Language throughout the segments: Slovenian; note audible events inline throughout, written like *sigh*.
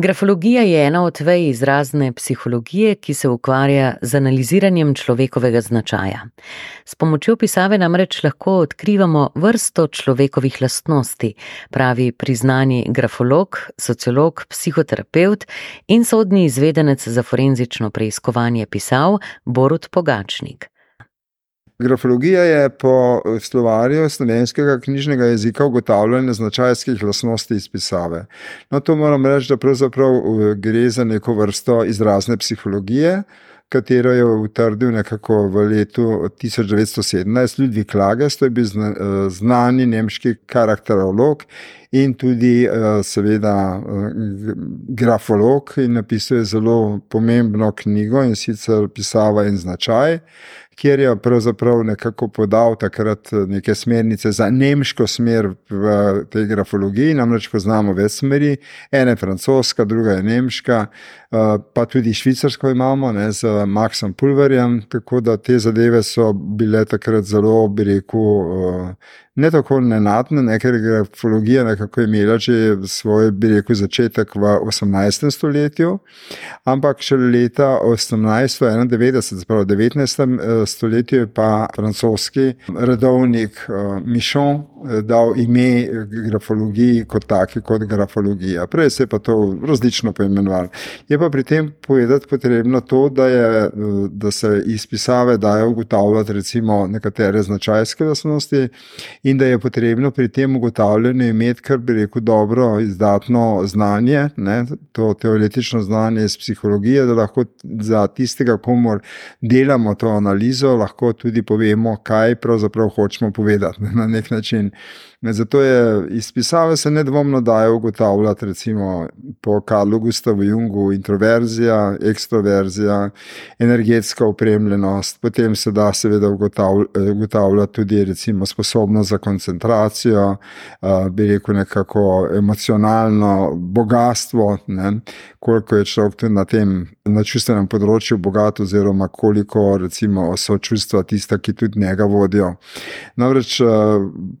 Grafologija je ena od vej izrazne psihologije, ki se ukvarja z analiziranjem človekovega značaja. S pomočjo pisave namreč lahko odkrivamo vrsto človekovih lastnosti, pravi priznani grafolog, sociolog, psihoterapevt in sodni izvedenec za forenzično preiskovanje pisav Borut Pogačnik. Grafologija je po slovarju slovenskega knjižnega jezika ugotavljanje značajskih lastnosti izpisave. No, to moram reči, da pravzaprav uh, gre za neko vrsto izrazne psihologije, katero je utrdil nekako v letu 1917 Ludwig Lages, to je bil uh, znani nemški karakterolog in tudi seveda grafolog in napisal je zelo pomembno knjigo in sicer pisava in značaj kjer je pravzaprav nekako podal takrat eh, neke smernice za nemško smer v tej grafologiji. Namreč poznamo več smeri, ena je francoska, druga je nemška, eh, pa tudi švicarsko imamo ne, z Maxom Pulverjem. Tako da te zadeve so bile takrat zelo, bi rekel, eh, ne tako nenadne, ne, ker je grafologija nekako imela že svoj, bi rekel, začetek v 18. stoletju, ampak še leta 1891, spravo 19. Eh, stoletju, je pa francoski redovnik uh, Michon eh, dal ime grafologiji kot taki, kot grafologija. Prej se je pa to različno poimenovalo. Je pa pri tem povedati potrebno to, da, je, da se iz pisave dajo ugotavljati recimo nekatere značajske lastnosti in da je potrebno pri tem ugotavljanju imeti, kar bi rekel, dobro, izdatno znanje, ne, to teoretično znanje iz psihologije, da lahko za tistega, komu delamo to analizo, lahko tudi povemo, kaj pravzaprav hočemo povedati na nek način. Zato je izpisave se nedvomno dajo ugotavljati, recimo po Karlu Gustavu Jungu, introverzija, ekstroverzija, energetska opremljenost, potem se da seveda ugotavljati tudi recimo sposobnost za koncentracijo, bi rekel nekako emocionalno bogatstvo, ne? koliko je človek tudi na tem na čustvenem področju bogat oziroma koliko recimo so čustva tista, ki tudi njega vodijo. Namreč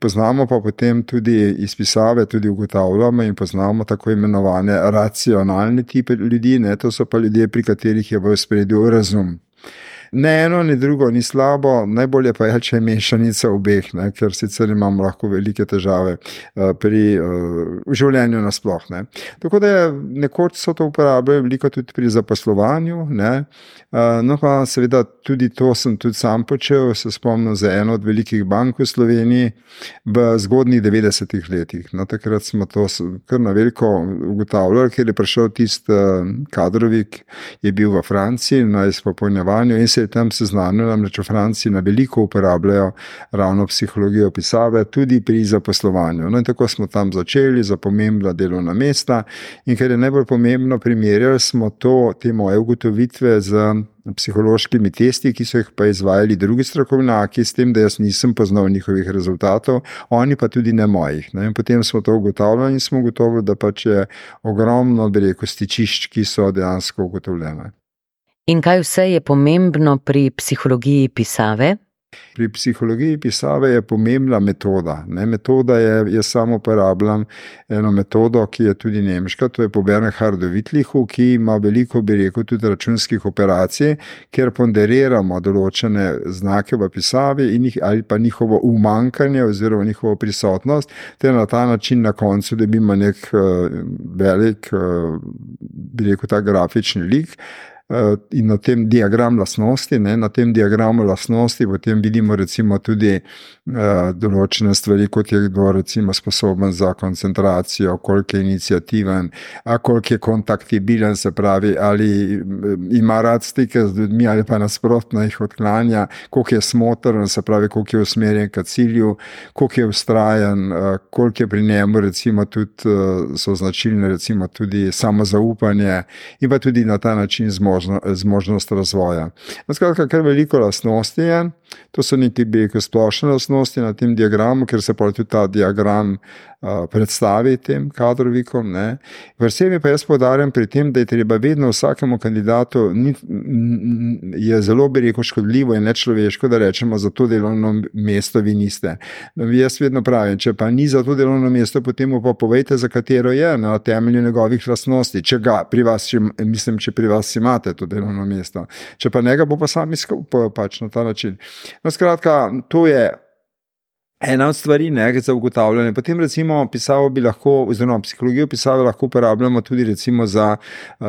poznamo pa potem tudi izpisave, tudi ugotavljamo in poznamo tako imenovane racionalne tipe ljudi, ne, to so pa ljudje, pri katerih je v spredju razum. Ne eno, ni drugo, ni slabo, najbolje pa je, če je mešanica obeh, ne, ker sicer imamo lahko velike težave uh, pri uh, življenju nasplošno. Tako da je nekoč so to uporabljali veliko tudi pri zaposlovanju. Ne, uh, no, pa seveda tudi to sem tudi sam počel. Se spomnim za eno od velikih bank v Sloveniji v zgodnjih 90-ih letih. No, takrat smo to kar na veliko ugotavljali, ker je prišel tisti uh, kadrovik, je bil v Franciji na izpopolnjevanju in se se je tam seznanil, namreč v Franciji na veliko uporabljajo ravno psihologijo pisave, tudi pri zaposlovanju. No, in tako smo tam začeli za pomembna delovna mesta. In ker je najbolj pomembno, primerjali smo to, te moje ugotovitve z. Psihološkimi testi, ki so jih pa izvajali drugi strokovnjaki, s tem, da jaz nisem poznal njihovih rezultatov, oni pa tudi ne mojih. Ne? Potem smo to ugotavljali in smo ugotovili, da pač je ogromno, bi rekel, stičišč, ki so dejansko ugotovljene. In kaj vse je pomembno pri psihologiji pisave? Pri psihologiji pisave je pomembna metoda. Ne? Metoda je, jaz samo uporabljam eno metodo, ki je tudi nemška, to je po Bernhardu Vitlihu, ki ima veliko, bi rekel, tudi računskih operacij, kjer ponderiramo določene znake v pisavi jih, ali pa njihovo umankanje oziroma njihovo prisotnost, ter na ta način na koncu dobimo nek uh, velik, uh, bi rekel, ta grafični lik. Eh, in na tem diagramu lastnosti, ne, na tem diagramu lastnosti, potem vidimo recimo tudi uh, določene stvari, kot je kdo recimo sposoben za koncentracijo, koliko je inicijativen, koliko je kontaktibilen, se pravi, ali ima rad stike z ljudmi, ali pa nasprotno jih odklanja, koliko je smotrn, se pravi, koliko je usmerjen k cilju, koliko je ustrajen, uh, koliko je pri njemu recimo tudi uh, so značilne recimo tudi samozaupanje in pa tudi na ta način zmožnost zmožnost razvoja. No, skratka, kar veliko lastnosti je, to so neki beke splošne lastnosti na tem diagramu, ker se pa tudi ta diagram predstavi tem kadrovikom. Vsem pa jaz podarjam pri tem, da je treba vedno vsakemu kandidatu, ni, je zelo bi rekel škodljivo in nečloveško, da rečemo za to delovno mesto vi niste. No, jaz vedno pravim, če pa ni za to delovno mesto, potem pa povejte, za katero je na temelju njegovih lastnosti. Če ga pri vas, če, mislim, če pri vas imate to delovno mesto. Če pa ne ga bo pa sam iskal pač na ta način. No, skratka, to je ena od stvari, ne, za ugotavljanje. Potem, recimo, pisavo bi lahko, oziroma psihologijo pisave lahko uporabljamo tudi, recimo, za, uh,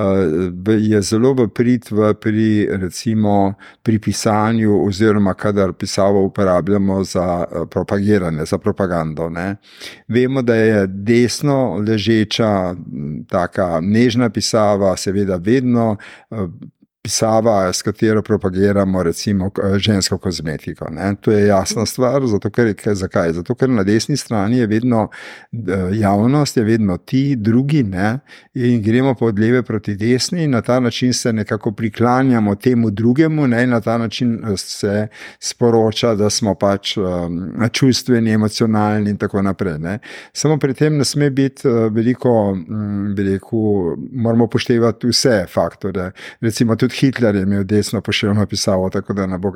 je zelo v prid v, pri, recimo, pri pisanju, oziroma kadar pisavo uporabljamo za uh, propagiranje, za propagando. Ne. Vemo, da je desno ležeča, taka nežna pisava, seveda, vedno. Pisava, s katero propagiramo recimo žensko kozmetiko. Ne? To je jasna stvar, zato ker, zakaj? Zato ker na desni strani je vedno javnost, je vedno ti, drugi, ne? in gremo pa od leve proti desni in na ta način se nekako priklanjamo temu drugemu, ne? in na ta način eh, se sporoča, da smo pač um, čustveni, emocionalni in tako naprej. Ne? Samo pri tem ne sme biti uh, veliko, um, veliko, moramo poštevati vse faktore. Recimo Hitler je imel desno pošiljno pisavo, tako da ne bo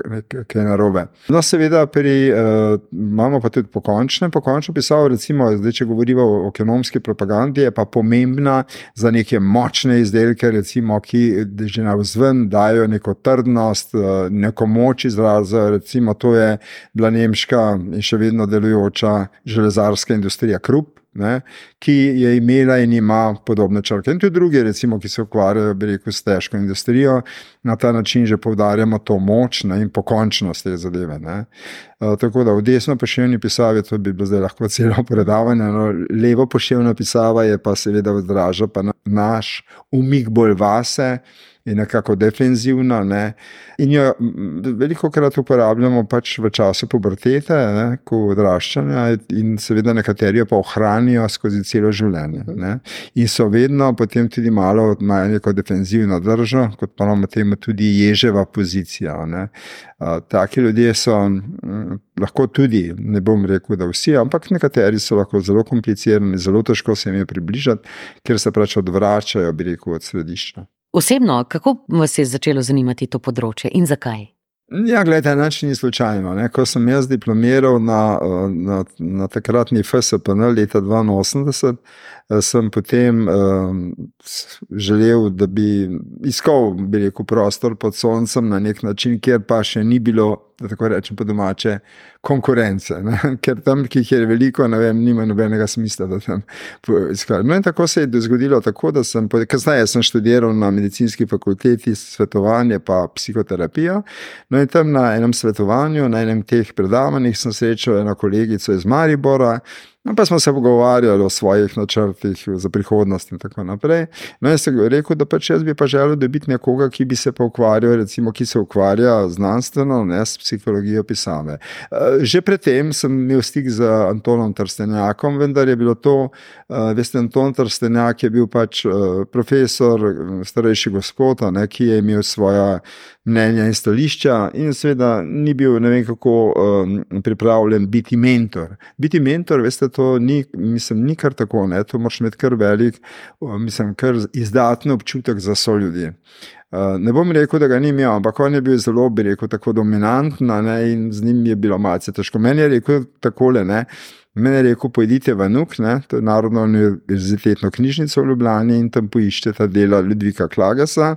kaj narobe. No, seveda, pri, uh, imamo pa tudi pokončne, pokončno pisavo, recimo, zdaj, če govorimo o ekonomski propagandi, je pa pomembna za neke močne izdelke, recimo, ki že na vzven dajo neko trdnost, uh, neko moč izraza, recimo, to je bila nemška in še vedno delujoča železarska industrija Krupp ne, ki je imela in ima podobne črke. In tudi druge, recimo, ki se ukvarjajo rekel, s težko industrijo, na ta način že poudarjamo to moč ne, in pokončnost te zadeve. Uh, tako da v desno pošiljni pisavi, to bi bilo zdaj lahko *laughs* celo predavanje, no, levo pošiljna pisava je pa seveda odraža pa na, naš umik bolj vase je nekako defenzivna. Ne? In jo veliko krat uporabljamo pač v času pubertete, ne? ko odraščanja, in seveda nekateri jo pa ohranijo skozi celo življenje. Ne? In so vedno potem tudi malo imajo neko defenzivno držo, kot pa imamo temu tudi ježeva pozicija. Ne? Taki ljudje so lahko tudi, ne bom rekel, da vsi, ampak nekateri so lahko zelo komplicirani, zelo težko se jim je približati, ker se pač odvračajo, bi rekel, od središča. Osebno, kako vas je začelo zanimati to področje in zakaj? Ja, gledajte, nič ni slučajno. Ne. Ko sem jaz diplomiral na, na, na takratni FSPN leta 82, sem potem um, želel, da bi iskal, bi rekel, prostor pod soncem na nek način, kjer pa še ni bilo da tako rečem po domače, konkurence. Ne? *laughs* Ker tam, ki jih je veliko, ne vem, nima nobenega smisla, da tam iskam. No, in tako se je zgodilo, tako da sem, kasneje sem študiral na medicinski fakulteti svetovanje pa psihoterapijo. No, in tam na enem svetovanju, na enem teh predavanjih sem srečal eno kolegico iz Maribora. No, pa smo se pogovarjali o svojih načrtih za prihodnost in tako naprej. No, jaz sem rekel, da pač jaz bi pa želel dobiti nekoga, ki bi se pa ukvarjal, recimo, ki se ukvarja znanstveno, ne s psihologijo pisave. Eh, že predtem sem imel stik z Antonom Trstenjakom, vendar je bilo to, eh, veste, Anton Trstenjak je bil pač eh, profesor, starejši gospod, ne, ki je imel svoja mnenja in stališča, in seveda ni bil ne vem kako um, pripravljen biti mentor. Biti mentor, veste, to ni, mislim, ni kar tako, ne? to moraš imeti kar velik, mislim, kar izdatni občutek za so ljudi. Uh, ne bom rekel, da ga ni imel, ampak on je bil zelo, bi rekel, tako dominanten in z njim je bilo malce težko. Meni je rekel takole, ne. Mene je rekel, pojdite v Nuk, ne, to je Narodno univerzitetno knjižnico v Ljubljani in tam poiščete dela Ludvika Klagesa.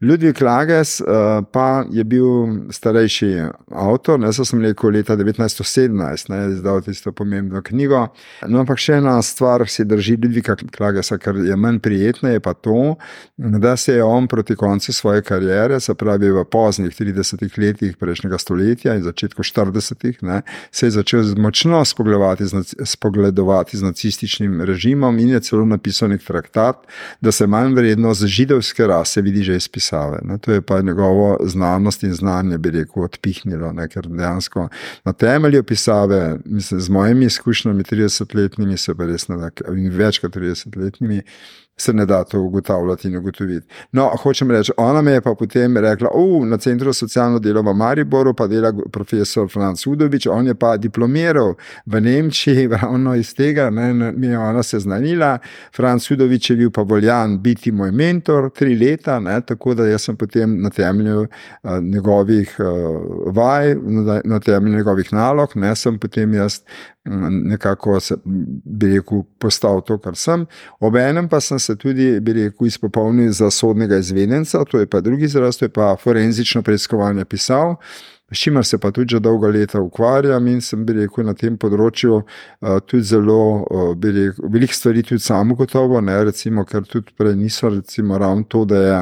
Ludvik Klages uh, pa je bil starejši avtor, ne so sem rekel leta 1917, ne, izdal tisto pomembno knjigo. No, ampak še ena stvar si drži Ludvika Klagesa, kar je manj prijetna, je pa to, da se je on proti koncu svoje kariere, se pravi v poznih 30 letih prejšnjega stoletja in začetku 40-ih, se je začel močno spogledovati z spogledovati z nacističnim režimom in je celo napisal nek traktat, da se manj vredno za židovske rase vidi že iz pisave. Ne. To je pa njegovo znanost in znanje, bi rekel, odpihnilo, ne, ker dejansko na temelju pisave, mislim, z mojimi izkušnjami, 30-letnimi, se pa res ne da, in več kot 30-letnimi, se ne da to ugotavljati in ugotoviti. No, hočem reči, ona me je pa potem rekla, oh, na Centru socialno delo v Mariboru pa dela profesor Franz Udovič, on je pa diplomiral v Nemčiji, *laughs* ravno iz tega, ne, mi je ona seznanila. Franz Udovič je bil pa voljan biti moj mentor tri leta, ne, tako da jaz sem potem na temelju uh, njegovih uh, vaj, na, na temelju njegovih nalog, ne sem potem jaz nekako se, bi rekel, postal to, kar sem. Obenem pa sem se tudi, bi rekel, izpopolnil za sodnega izvedenca, to je pa drugi izraz, to je pa forenzično preiskovanje pisal. S čimer se pa tudi že dolga leta ukvarjam in sem rekel, na tem področju uh, tudi zelo uh, veliko stvari, tudi samo gotovo, ne, recimo, ker tudi prej niso recimo, ravno to, da, je,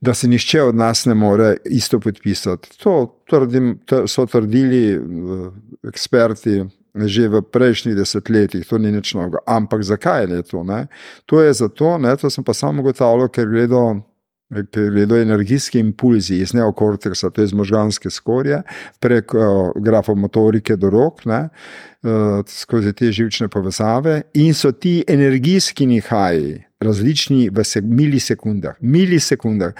da se nišče od nas ne more isto podpisati. To trdim, so trdili uh, eksperti že v prejšnjih desetletjih, to ni nič novega. Ampak zakaj je to? Ne? To je zato, ne, to sem pa samo ugotavljal, ker gledo. Ker gledajo energijski impulzi iz neokorteksa, to je iz možganske skorje, prek uh, grafomotorike do rok, ne, uh, skozi te živčne povezave, in so ti energijski nihaji različni v milisekundah. milisekundah.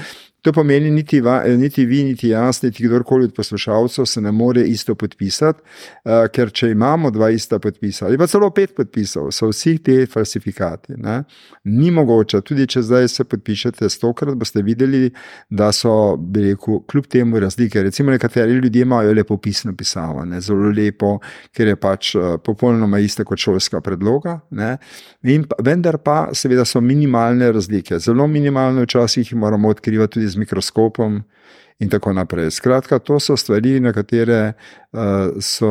To pomeni, niti, va, niti vi, niti jaz, niti kdorkoli od poslušalcev se ne more isto podpisati, uh, ker če imamo dva ista podpisa ali pa celo pet podpisov, so vsi ti falsifikati. Ne? Ni mogoče, tudi če zdaj se podpišete stokrat, boste videli, da so, rekel, kljub temu razlike. Recimo, nekateri ljudje imajo lepo pisno pisavo, ne? zelo lepo, ker je pač uh, popolnoma ista kot šolska predloga. Pa, vendar pa, seveda, so minimalne razlike, zelo minimalne, včasih jih moramo odkrivati tudi z mikroskopom in tako naprej. Skratka, to so stvari, na katere uh, so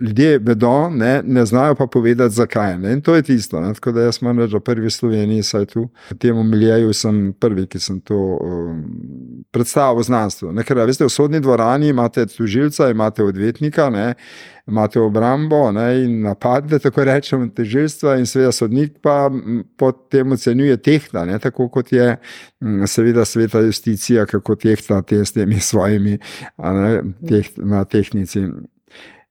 ljudje vedo, ne, ne znajo pa povedati, zakaj. Ne. In to je tisto. Ne. Tako da jaz moram reči, da prvi Sloveniji, saj tu, v tem umiljeju, sem prvi, ki sem to um, predstavil znanstveno. Ker, veste, v sodni dvorani imate tužilca, imate odvetnika. Ne, imate obrambo ne, in napadete, tako rečemo, težilstva, in seveda sodnik pa potem ocenjuje tehta, ne, tako kot je seveda sveta justicija, kako tehta te s temi *laughs* svojimi ne, teht, na tehnici.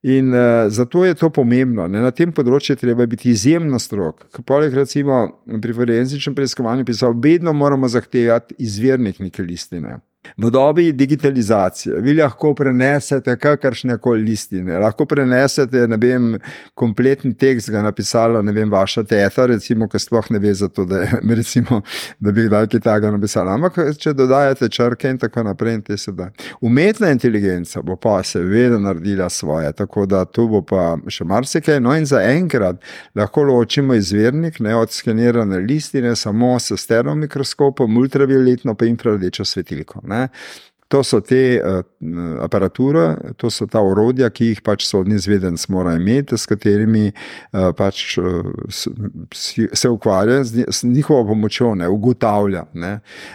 In uh, zato je to pomembno. Ne? Na tem področju treba biti izjemno strok. Poleg recimo pri forenzičnem preiskovanju pisal, vedno moramo zahtevati izvirnik neke listine. V dobi digitalizacije vi lahko prenesete kakršne koli listine, lahko prenesete vem, kompleten tekst, ga je napisala vem, vaša teta, recimo, ki sploh ne ve za to, da, je, *laughs* recimo, da bi kdaj kaj takega napisala. Ampak, če dodajate črke in tako naprej, in te se da. Umetna inteligenca bo pa seveda naredila svoje, tako da tu bo pa še marsikaj. No, in za enkrat lahko ločimo izvirnik ne, od skenirane listine samo s stereomikroskopom, ultravioletno pa infrardečo svetilko. Ne. Ne? To so te uh, aparature, to so ta orodja, ki jih pač sodni zvedenc mora imeti, s katerimi uh, pač, uh, se ukvarja z, z njihovo pomočjo, ne, ugotavlja. Ne.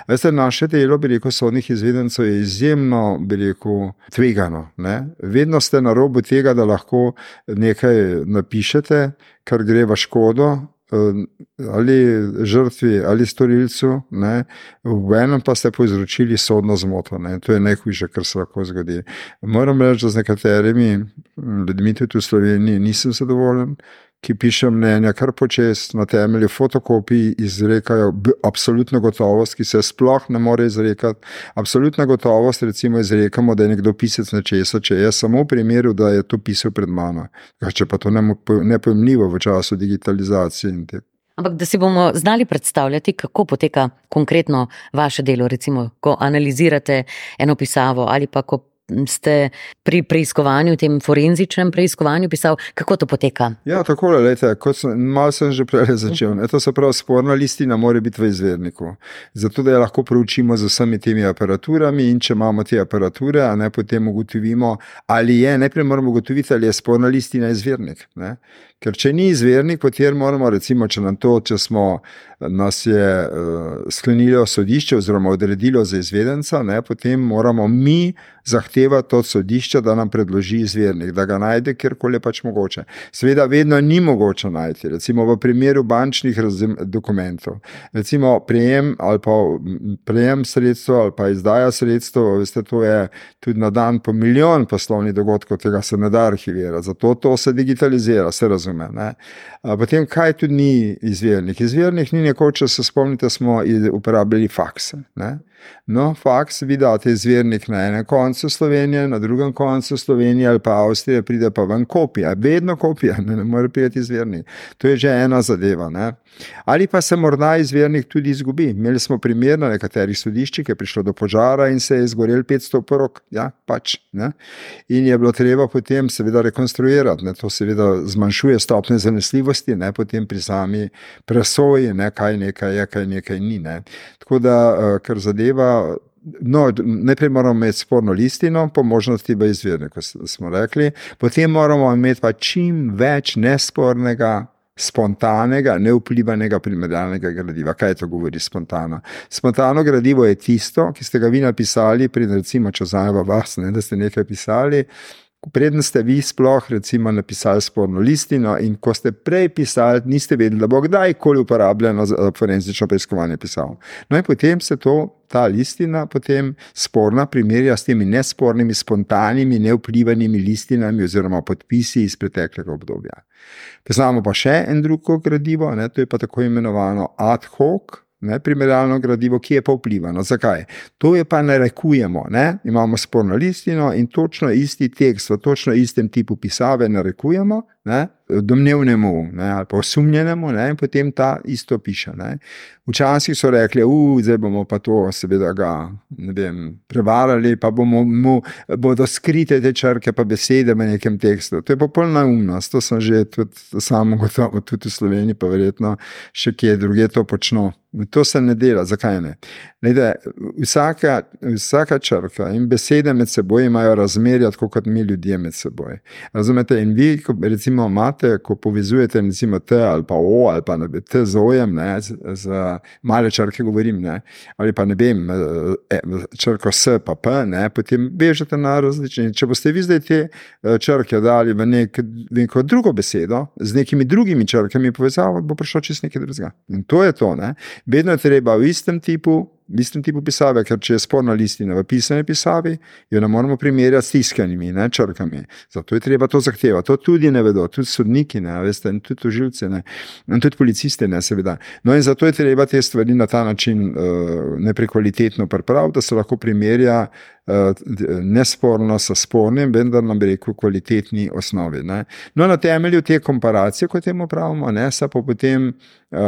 Veste, naše delo, bi rekel, sodnih izvedencev je izjemno, bi rekel, tvegano. Ne. Vedno ste na robu tega, da lahko nekaj napišete, kar gre v škodo, ali žrtvi ali storilcu, ne, v enem pa ste povzročili sodno zmoto. Ne, to je najhujše, kar se lahko zgodi. Moram reči, da z nekaterimi ljudmi tudi v Sloveniji nisem zadovoljen ki piše mnenja, kar počes na temelju fotokopij izrekajo absolutno gotovost, ki se sploh ne more izrekati. Absolutna gotovost, recimo, izrekamo, da je nekdo pisec nečesa, če je samo v primeru, da je to pisal pred mano. Če pa to nepojemljivo v času digitalizacije in te. Ampak da si bomo znali predstavljati, kako poteka konkretno vaše delo, recimo, ko analizirate eno pisavo ali pa ko ste pri preiskovanju, tem forenzičnem preiskovanju, pisal, kako to poteka? Ja, tako je, kot sem, malo sem že prej začel. Ne, to se pravi, sporna listina mora biti v izvedniku. Zato, da jo lahko proučimo z vsemi temi aparaturami in če imamo te aparature, ne potem ugotovimo, ali je, najprej moramo ugotoviti, ali je sporna listina izvednik. Ker če ni izvernik, potem moramo, recimo, če to, če smo nas je uh, sklenilo sodišče oziroma odredilo za izvedenca, ne, potem moramo mi zahtevati od sodišča, da nam predloži izvernik, da ga najde kjerkoli je pač mogoče. Sveda, vedno ni mogoče najti, recimo v primeru bančnih dokumentov, recimo prejem ali pa prejem sredstva ali pa izdaja sredstva, veste, to je tudi na dan po milijon poslovnih dogodkov, tega se ne da arhivirati, zato to se digitalizira, se razumije razume. Ne. Potem, kaj tudi ni izvirnik? Izvirnik ni nekoč, če se spomnite, smo uporabljali fakse. Ne. No, faks, vi date izvirnik na enem koncu Slovenije, na drugem koncu Slovenije ali pa Avstrije, pride pa ven kopija, vedno kopija, ne, ne more priti izvirnik. To je že ena zadeva. Ne. Ali pa se morda izvirnik tudi izgubi. Imeli smo primer na nekaterih sodiščih, ki je prišlo do požara in se je izgorel 500 porok, ja, pač. Ne. In je bilo treba potem seveda rekonstruirati. Ne. To seveda zmanjšuje stopne zanesljivosti, ne potem pri sami presoji, ne, kaj nekaj je, kaj nekaj ni. Ne. Tako da, eh, kar zadeva. No, najprej moramo imeti sporno listino, po možnosti v izvirniku, kot smo rekli, potem moramo imeti pa čim več nespornega, spontanega, neuplivanega primerjalnega gradiva. Kaj to govori spontano? Spontano gradivo je tisto, ki ste ga vi napisali, pri recimo, če vzamemo vas, ne, da ste nekaj pisali. Preden ste vi sploh, recimo, napisali sporno listino, in ko ste prej pisali, niste vedeli, da bo kdajkoli uporabljeno za forenzično preiskovanje pisal. No, in potem se to, ta listina, potem sporna, primerja s temi nespornimi, spontanimi, neuplivanimi listinami oziroma podpisi iz preteklega obdobja. Poznamo pa še en drugo gradivo, ne, to je pa tako imenovano ad hoc ne, primerjalno gradivo, ki je pa vplivano. Zakaj? To je pa narekujemo. Ne? Imamo sporno listino in točno isti tekst, v točno istem tipu pisave narekujemo, ne? domnevnemu ne? ali pa osumljenemu, ne? in potem ta isto piše. Ne? Včasih so rekli, da bomo pa to, seveda, ga vem, prevarali, pa bomo mu bodo skrite te črke, pa besede v nekem tekstu. To je popolna umnost, to sem že tudi samo gotovo, tudi v Sloveniji, pa verjetno še kje druge to počnejo. To se ne dela, zakaj ne? Lede, vsaka, vsaka črka in besede med seboj imajo razmerja, tako kot mi ljudje med seboj. Razumete? In vi, ko, recimo, imate, ko povezujete recimo, T ali pa O ali pa T z ojem, ne, z, z male črke govorim, ne, ali pa ne vem, e, črko S pa P, ne, potem bežete na različne. Če boste vi zdaj te e, črke dali v nek, neko drugo besedo z nekimi drugimi črkami povezavo, bo prišlo čez nekaj drugega. In to je to. Ne. Vedno je treba v istem tipu istem tipu pisave, ker če je sporna listina v pisani pisavi, jo ne moremo primerjati s tiskanimi ne, črkami. Zato je treba to zahtevati. To tudi ne vedo, tudi sodniki, ne, veste, in tudi tožilci, ne, in tudi policisti, ne, seveda. No, in zato je treba te stvari na ta način uh, neprekvalitetno pripraviti, da se lahko primerja nesporno s spornim, vendar nam rekel kvalitetni osnovi. Ne. No, na temelju te komparacije, kot temu pravimo, ne, se pa potem uh,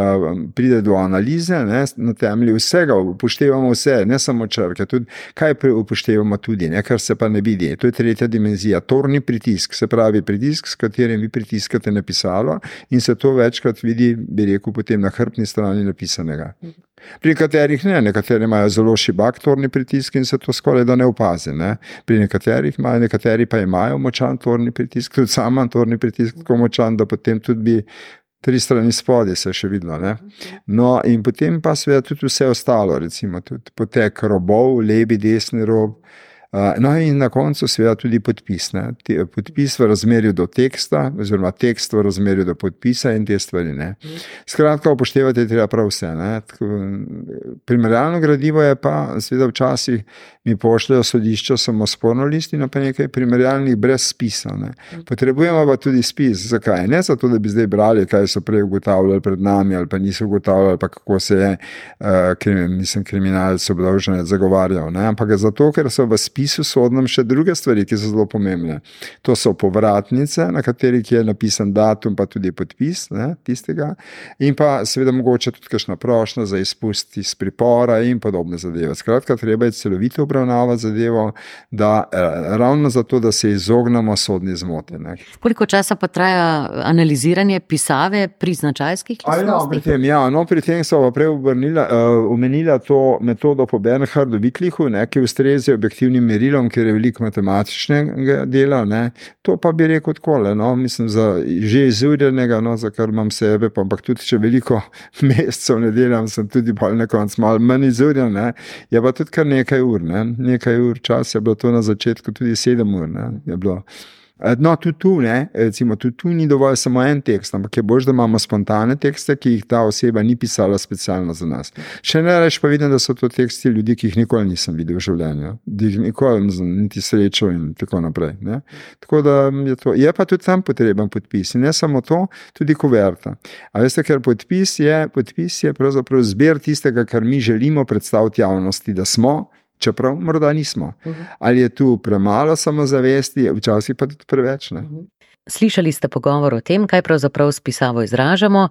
pride do analize, ne, na temelju vsega upoštevamo vse, ne samo črke, tudi kaj upoštevamo, tudi, ne, kar se pa ne vidi. To je tretja dimenzija, torni pritisk, se pravi pritisk, s katerim vi pritiskate na pisalo in se to večkrat vidi, bi rekel, potem na hrbni strani napisanega. Pri nekaterih ne, nekateri imajo zelo šibak torni pritisk in se to skoraj da ne opazi. Ne. Pri nekaterih imajo, nekateri pa imajo močan torni pritisk, tudi sam imam torni pritisk tako močan, da potem tudi bi tri strani spodaj se še vidno. Ne? No, in potem pa seveda tudi vse ostalo, recimo tudi potek robov, levi, desni rob. No, in na koncu, seveda, tudi podpis. Ne? Podpis v razmerju do teksta, oziroma tekst v razmerju do podpisa in te stvari. Ne? Skratka, upoštevati je treba prav vse. Primerjalno gradivo je pa, seveda, včasih mi pošljajo sodišča samo sporno listino, pa nekaj primerjalnih brez spisa. Ne? Potrebujemo pa tudi spis. Zakaj? Ne zato, da bi zdaj brali, kaj so prej ugotavljali pred nami, ali pa niso ugotavljali, pa kako se je, uh, krim, mislim, kriminalec obdolžen zagovarjal. Ne? Ampak zato, ker so v spisu sodnem še druge stvari, ki so zelo pomembne. To so povratnice, na katerih je napisan datum, pa tudi podpis ne, tistega, in pa seveda mogoče tudi kakšna prošnja za izpust iz pripora in podobne zadeve. Skratka, treba je celovito obravnavati zadevo, da, eh, ravno zato, da se izognemo sodni zmoti. Ne. Koliko časa pa traja analiziranje pisave pri značajskih listih? No, pri tem, ja, no, pri tem so prej omenila uh, to metodo po Bernhardu Vitlihu, ne, ki ustreza objektivnim merilom, ker je veliko matematičnega dela. Ne. To pa bi rekel tako, no, mislim, za že izurjenega, no, za kar imam sebe, pa, ampak tudi če veliko *laughs* mesecev ne delam, sem tudi bolj na koncu malo manj izurjen. Ne. Je pa tudi kar nekaj ur. Ne nekaj ur časa, je bilo to na začetku tudi sedem ur. No, tudi tu, ne, recimo, tudi tu ni dovolj samo en tekst, ampak je bolj, da imamo spontane tekste, ki jih ta oseba ni pisala specialno za nas. Še ne reč pa vidim, da so to teksti ljudi, ki jih nikoli nisem videl v življenju, da jih nikoli niti srečal in tako naprej. Ne. Tako da je to. Je pa tudi tam potreben podpis in ne samo to, tudi kuverta. A veste, ker podpis je, podpis je pravzaprav zbir tistega, kar mi želimo predstaviti javnosti, da smo čeprav morda nismo. Mhm. Ali je tu premalo samozavesti, včasih pa tudi preveč. Ne? Mhm. Slišali ste pogovor o tem, kaj pravzaprav s pisavo izražamo,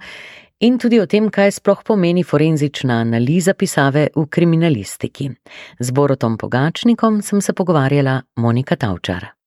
in tudi o tem, kaj sploh pomeni forenzična analiza pisave v kriminalistiki. Z Borotom Pogačnikom sem se pogovarjala Monika Tavčar.